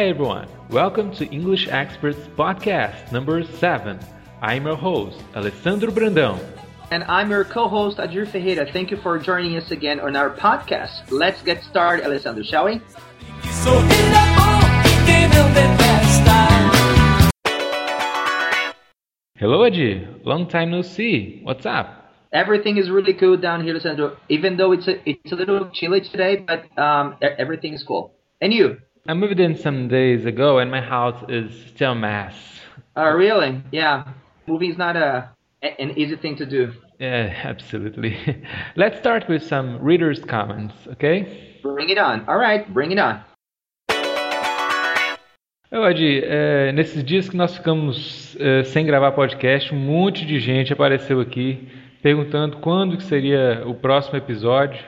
Hi everyone, welcome to English Experts Podcast number 7. I'm your host, Alessandro Brandão. And I'm your co-host, Adir Ferreira. Thank you for joining us again on our podcast. Let's get started, Alessandro, shall we? Hello Adir, long time no see. What's up? Everything is really cool down here, Alessandro. Even though it's a, it's a little chilly today, but um, everything is cool. And you? I moved in some days ago and my house is still a mess. Oh, really? Yeah. Moving is not a an easy thing to do. Yeah, absolutely. Let's start with some readers' comments, okay? Bring it on. All right, bring it on. Eu, Adi, é, nesses dias que nós ficamos é, sem gravar podcast, um monte de gente apareceu aqui perguntando quando que seria o próximo episódio.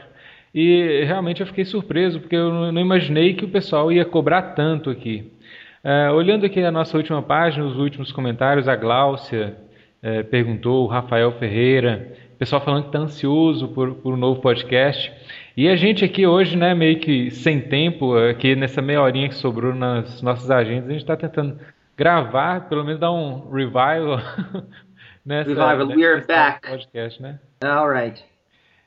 E realmente eu fiquei surpreso, porque eu não- imaginei que o pessoal ia cobrar tanto aqui. É, olhando aqui a nossa última página, os últimos comentários, a Gláucia é, perguntou, o Rafael Ferreira, o pessoal falando que está ansioso por, por um novo podcast. E a gente aqui hoje, né, meio que sem tempo, aqui nessa meia horinha que sobrou nas nossas agendas, a gente está tentando gravar, pelo menos dar um revival nessa, Revival, we are back. podcast, né? All right.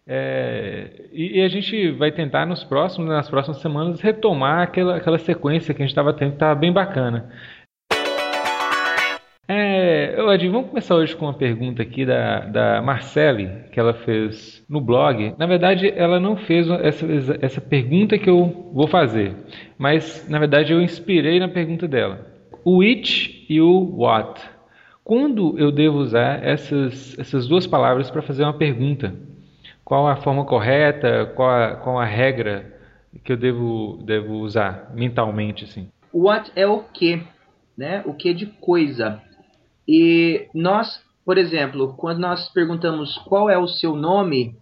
É, e, e a gente vai tentar nos próximos, nas próximas semanas retomar aquela, aquela sequência que a gente estava tendo, que estava bem bacana. É, Adi, vamos começar hoje com uma pergunta aqui da, da Marcele, que ela fez no blog. Na verdade, ela não fez essa, essa pergunta que eu vou fazer, mas na verdade eu inspirei na pergunta dela. O which e o what. Quando eu devo usar essas, essas duas palavras para fazer uma pergunta? Qual a forma correta? Qual a, qual a regra que eu devo, devo usar mentalmente, assim? What é o que, né? O que de coisa. E nós, por exemplo, quando nós perguntamos qual é o seu nome,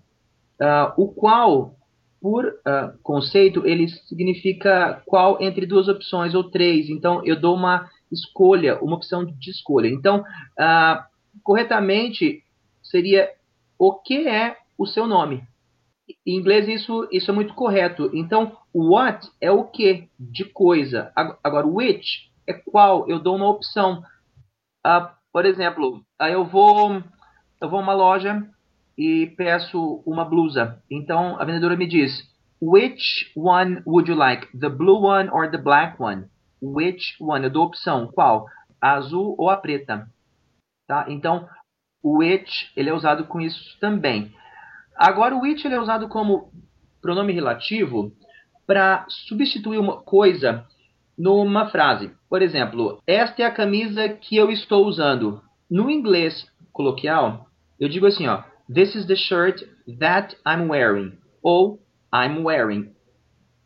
ah, o qual, por ah, conceito, ele significa qual entre duas opções ou três. Então, eu dou uma escolha, uma opção de escolha. Então, ah, corretamente, seria o que é o seu nome. Em inglês isso, isso é muito correto. Então, what é o que de coisa. Ag- Agora, which é qual. Eu dou uma opção. Ah, por exemplo, ah, eu vou eu vou a uma loja e peço uma blusa. Então, a vendedora me diz, which one would you like? The blue one or the black one? Which one? Eu dou opção. Qual? A azul ou a preta? Tá? Então, which ele é usado com isso também. Agora, o which ele é usado como pronome relativo para substituir uma coisa numa frase. Por exemplo, esta é a camisa que eu estou usando. No inglês coloquial, eu digo assim, ó, this is the shirt that I'm wearing ou I'm wearing,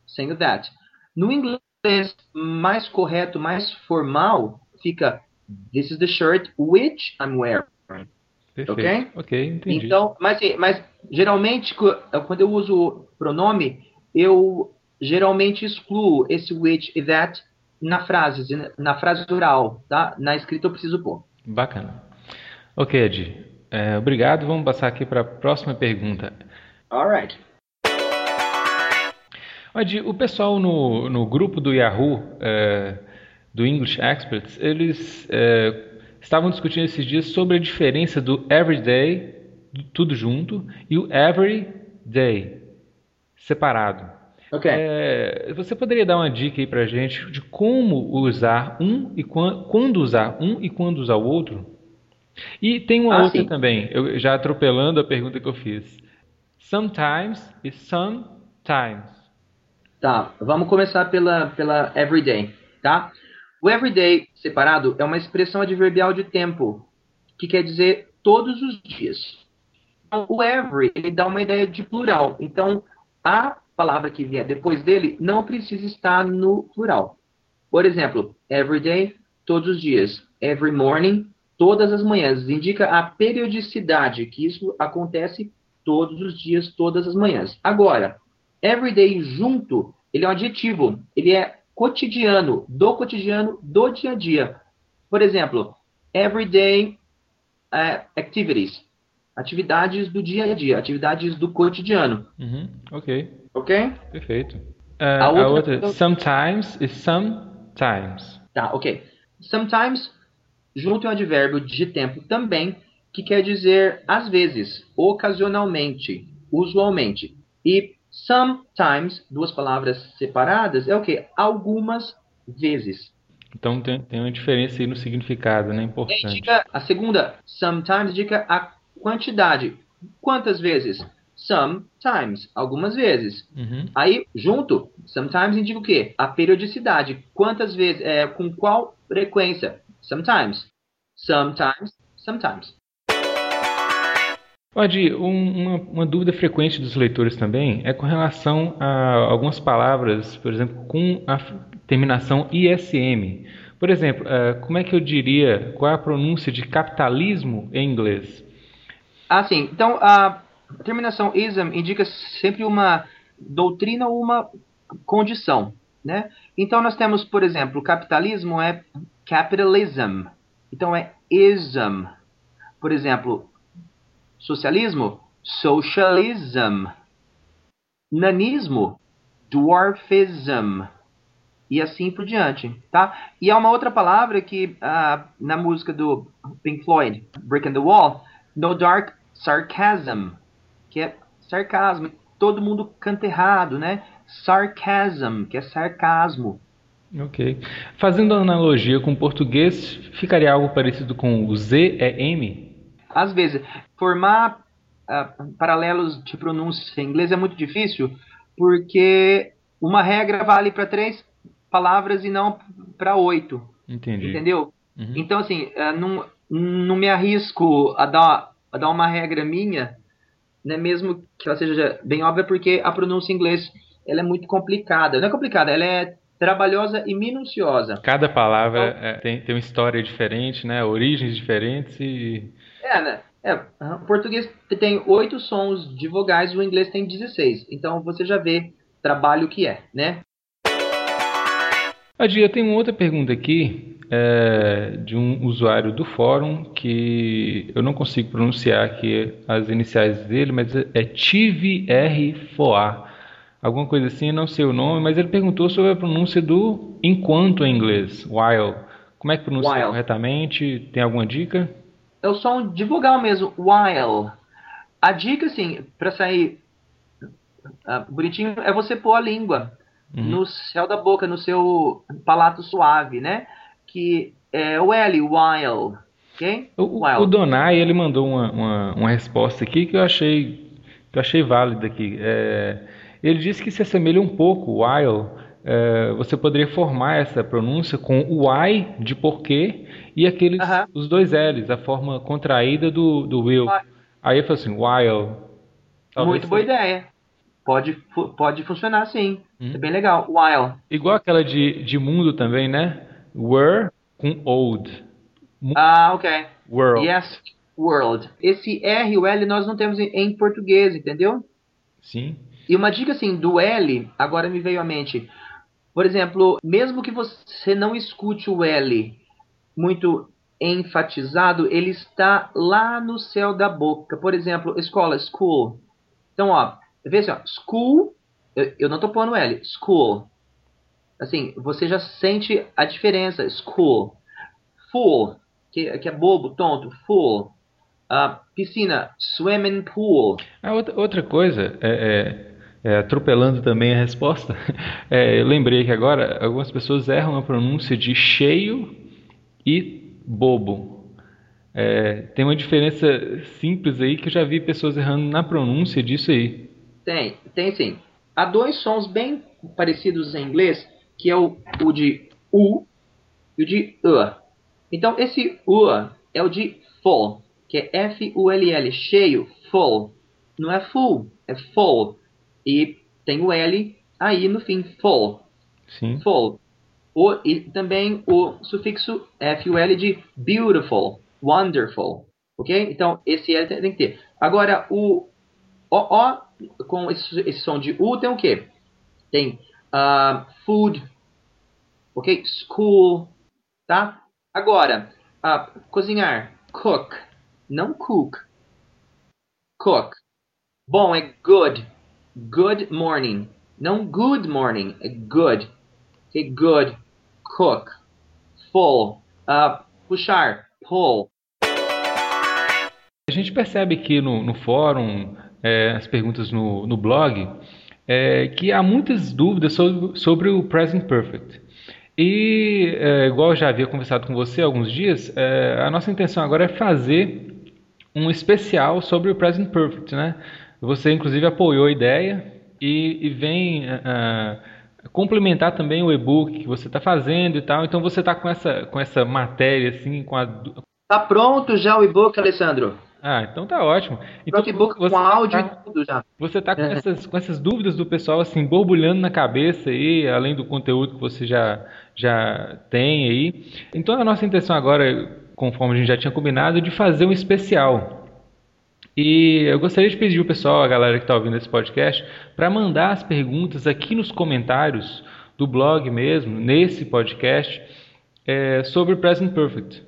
sem o that. No inglês mais correto, mais formal, fica this is the shirt which I'm wearing. Perfeito. Ok? Ok, entendi. Então, mas, assim, mas geralmente quando eu uso pronome, eu geralmente excluo esse which e that na frase, na frase oral, tá? Na escrita eu preciso pôr. Bacana. Ok, Edi. É, obrigado. Vamos passar aqui para a próxima pergunta. Alright. Edi, o pessoal no, no grupo do Yahoo, é, do English Experts, eles é, estavam discutindo esses dias sobre a diferença do everyday, do tudo junto, e o everyday, separado. Ok. É, você poderia dar uma dica aí pra gente de como usar um e quan- quando usar um e quando usar o outro? E tem uma Ah, outra sim. também, eu, já atropelando a pergunta que eu fiz. Sometimes e sometimes. Tá, vamos começar pela, pela everyday, tá? O everyday separado é uma expressão adverbial de tempo, que quer dizer todos os dias. O every, ele dá uma ideia de plural. Então, a palavra que vier depois dele não precisa estar no plural. Por exemplo, everyday, todos os dias. Every morning, todas as manhãs. Indica a periodicidade, que isso acontece todos os dias, todas as manhãs. Agora, everyday junto, ele é um adjetivo. Ele é cotidiano, do cotidiano, do dia a dia. Por exemplo, everyday eh, activities. Atividades do dia a dia, atividades do cotidiano. Uhum, ok, Ok? perfeito. Ah, A a outra- outra, sometimes e Sometimes. Tá, ok. Sometimes, junto ao advérbio de tempo também, que quer dizer às vezes, ocasionalmente, usualmente. E sometimes, duas palavras separadas, é o que? Algumas vezes. Então tem, tem uma diferença aí no significado, né? Importante. Indica, a segunda, sometimes, indica a quantidade. Quantas vezes? Sometimes, algumas vezes. Uhum. Aí, junto, sometimes indica o quê? A periodicidade. Quantas vezes, é, com qual frequência? Sometimes. Sometimes, sometimes. Odi, um, uma, uma, dúvida frequente dos leitores também é com relação a algumas palavras, por exemplo, com a terminação ISM. Por exemplo, uh, como é que eu diria, qual é a pronúncia de capitalismo em inglês? Ah, sim. Então, a terminação ism indica sempre uma doutrina ou uma condição, né? Então, nós temos, por exemplo, capitalismo é capitalism. Então, é ism. Por exemplo, socialismo, socialism. Nanismo, dwarfism. E assim por diante, tá? E há uma outra palavra que uh, na música do Pink Floyd, Breaking the Wall, no dark sarcasm, que é sarcasmo. Todo mundo canta errado, né? Sarcasm, que é sarcasmo. Ok. Fazendo analogia com o português, ficaria algo parecido com o Z é M? Às vezes. Formar uh, paralelos de pronúncia em inglês é muito difícil, porque uma regra vale para três palavras e não para oito. Entendi. Entendeu? Uhum. Então, assim, uh, não, não me arrisco a dar a dar uma regra minha, né, mesmo que ela seja bem óbvia, porque a pronúncia em inglês ela é muito complicada. Não é complicada, ela é trabalhosa e minuciosa. Cada palavra então, é, tem, tem uma história diferente, né? Origens diferentes e... É, né? É, o português tem oito sons de vogais, o inglês tem 16. Então você já vê trabalho que é, né? Adi, eu tenho outra pergunta aqui é, de um usuário do fórum que eu não consigo pronunciar aqui as iniciais dele, mas é TVR4A. Alguma coisa assim, não sei o nome, mas ele perguntou sobre a pronúncia do enquanto em inglês, while. Como é que pronuncia while. corretamente? Tem alguma dica? É o som de vogal mesmo, while. A dica, assim, para sair uh, bonitinho, é você pôr a língua uhum. no céu da boca, no seu palato suave, né? que é o L, while. Okay? O, while. o Donai, ele mandou uma, uma, uma, resposta aqui que eu achei, que eu achei válida aqui. É, ele disse que se assemelha um pouco, while, é, você poderia formar essa pronúncia com o I de porquê e aqueles, uh -huh. os dois L's, a forma contraída do, do will. Aí eu falei assim, while. Muito boa ideia. Pode, pode funcionar sim. Hum. É bem legal. While. Igual aquela de, de mundo também, né? Were com old. Ah, ok. World. Yes, world. Esse R e o L nós não temos em português, entendeu? Sim. E uma dica assim do L, agora me veio à mente. Por exemplo, mesmo que você não escute o L muito enfatizado, ele está lá no céu da boca. Por exemplo, escola, school. Então, ó, vê assim, ó, school, eu, eu não tô pondo L, school assim, você já sente a diferença. School. Fool, que, que é bobo, tonto. Fool. Uh, piscina. Swimming pool. Ah, outra, outra coisa, é, é, é, atropelando também a resposta, é, lembrei que agora algumas pessoas erram a pronúncia de cheio e bobo. É, tem uma diferença simples aí que eu já vi pessoas errando na pronúncia disso aí. Tem, tem sim. Há dois sons bem parecidos em inglês que é o, o de U e o de U. Então, esse U é o de full, que é F-U-L-L, cheio, full. Não é full, é full. E tem o L aí no fim, full. Sim. Full. O, e também o sufixo F-U-L de beautiful, wonderful. Ok? Então, esse L tem, tem que ter. Agora, o O, com esse, esse som de U tem o quê? Tem uh, food, ok? School, tá? Agora, uh, cozinhar, cook, não cook, cook. Bom é good, good morning, não good morning, é good, ok? Good, cook, full, uh, puxar, pull. A gente percebe aqui no, no fórum, é, as perguntas no, no blog, é, que há muitas dúvidas sobre, sobre o Present Perfect. E, é, igual eu já havia conversado com você há alguns dias, é, a nossa intenção agora é fazer um especial sobre o Present Perfect, né? Você, inclusive, apoiou a ideia e, e vem uh, complementar também o e-book que você está fazendo e tal. Então, você está com essa, com essa matéria, assim, com a... Tá pronto já o e-book, Alessandro? Ah, então tá ótimo. Então, e-book com áudio tá, e tudo já. Você tá com, é. essas, com essas dúvidas do pessoal, assim, borbulhando na cabeça aí, além do conteúdo que você já, já tem aí. Então, a nossa intenção agora, conforme a gente já tinha combinado, é de fazer um especial e eu gostaria de pedir ao pessoal, a galera que está ouvindo esse podcast, para mandar as perguntas aqui nos comentários do blog mesmo, nesse podcast, é, sobre o Present Perfect.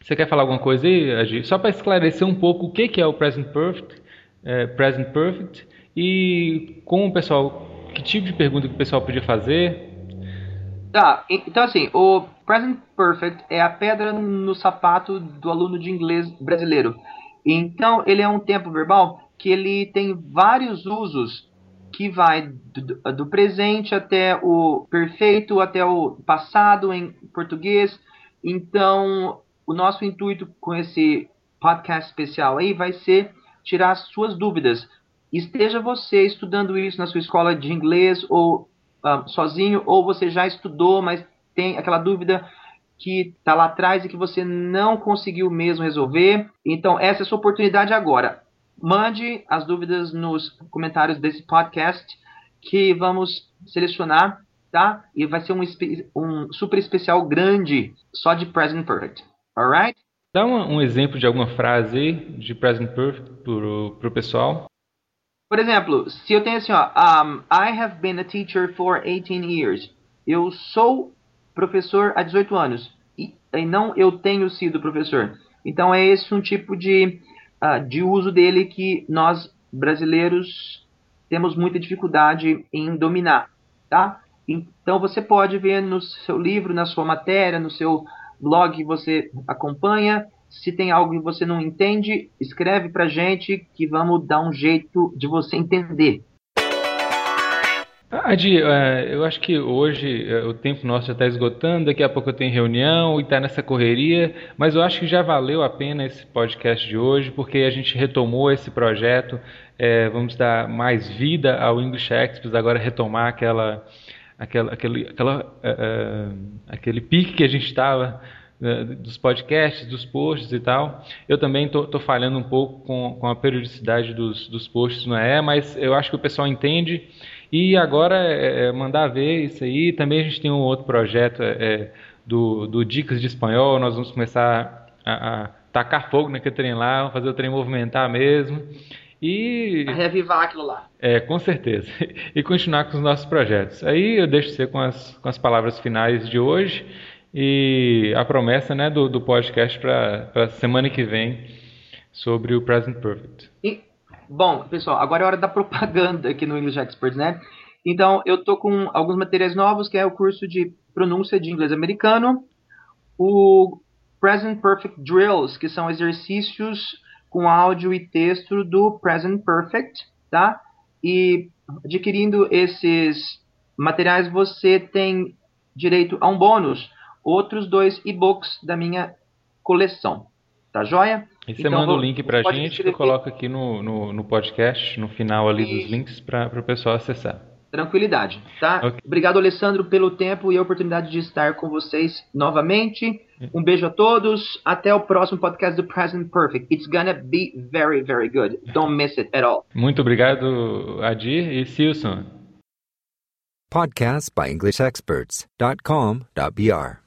Você quer falar alguma coisa aí, Agir? Só para esclarecer um pouco o que, que é o Present Perfect, é, Present Perfect e como o pessoal, que tipo de pergunta que o pessoal podia fazer. Tá, então assim, o Present Perfect é a pedra no sapato do aluno de inglês brasileiro. Então, ele é um tempo verbal que ele tem vários usos que vai do, do, presente até o perfeito, até o passado em português. Então, o nosso intuito com esse podcast especial aí vai ser tirar suas dúvidas. Esteja você estudando isso na sua escola de inglês ou um, sozinho, ou você já estudou, mas tem aquela dúvida que está lá atrás e que você não conseguiu mesmo resolver. Então, essa é a sua oportunidade agora. Mande as dúvidas nos comentários desse podcast que vamos selecionar, tá? E vai ser um, um super especial grande só de Present Perfect. Alright? Dá um, um, exemplo de alguma frase aí de Present Perfect para o pessoal. Por exemplo, se eu tenho assim, ó, um, I have been a teacher for 18 years. Eu sou professor há 18 anos e, e não eu tenho sido professor. Então é esse um tipo de, uh, de uso dele que nós brasileiros temos muita dificuldade em dominar, tá? Então você pode ver no seu livro, na sua matéria, no seu blog que você acompanha. Se tem algo que você não entende, escreve pra gente que vamos dar um jeito de você entender. Adi, é, eu acho que hoje é, o tempo nosso já está esgotando, daqui a pouco eu tenho reunião e está nessa correria, mas eu acho que já valeu a pena esse podcast de hoje, porque a gente retomou esse projeto, é, vamos dar mais vida ao English Express, agora retomar aquela, aquela, aquele, aquela, uh, aquele pique que a gente estava dos podcasts, dos posts e tal. Eu também estou falhando um pouco com, com a periodicidade dos, dos posts, não é? Mas eu acho que o pessoal entende e agora é, é, mandar ver isso aí. Também a gente tem um outro projeto é, é, do, do Dicas de Espanhol. Nós vamos começar a, a tacar fogo naquele trem lá, vamos fazer o trem movimentar mesmo. E. A revivar aquilo lá. É, com certeza. E continuar com os nossos projetos. Aí eu deixo você com as, com as palavras finais de hoje e a promessa né, do, do podcast para a semana que vem sobre o Present Perfect. E Bom, pessoal, agora é hora da propaganda aqui no English Experts, né? Então, eu tô com alguns materiais novos, que é o curso de pronúncia de inglês americano, o Present Perfect Drills, que são exercícios com áudio e texto do Present Perfect, tá? E adquirindo esses materiais, você tem direito a um bônus, outros dois e-books da minha coleção. Tá joia? E você então, manda o link pra gente que eu coloco aqui no, no, no, podcast, no final ali e... dos links, para o pessoal acessar. Tranquilidade, tá? Okay. Obrigado, Alessandro, pelo tempo e a oportunidade de estar com vocês novamente. Um beijo a todos. Até o próximo podcast do Present Perfect. It's gonna be very, very good. Don't miss it at all. Muito obrigado, Adir, e see you soon. Podcast by EnglishExperts.com.br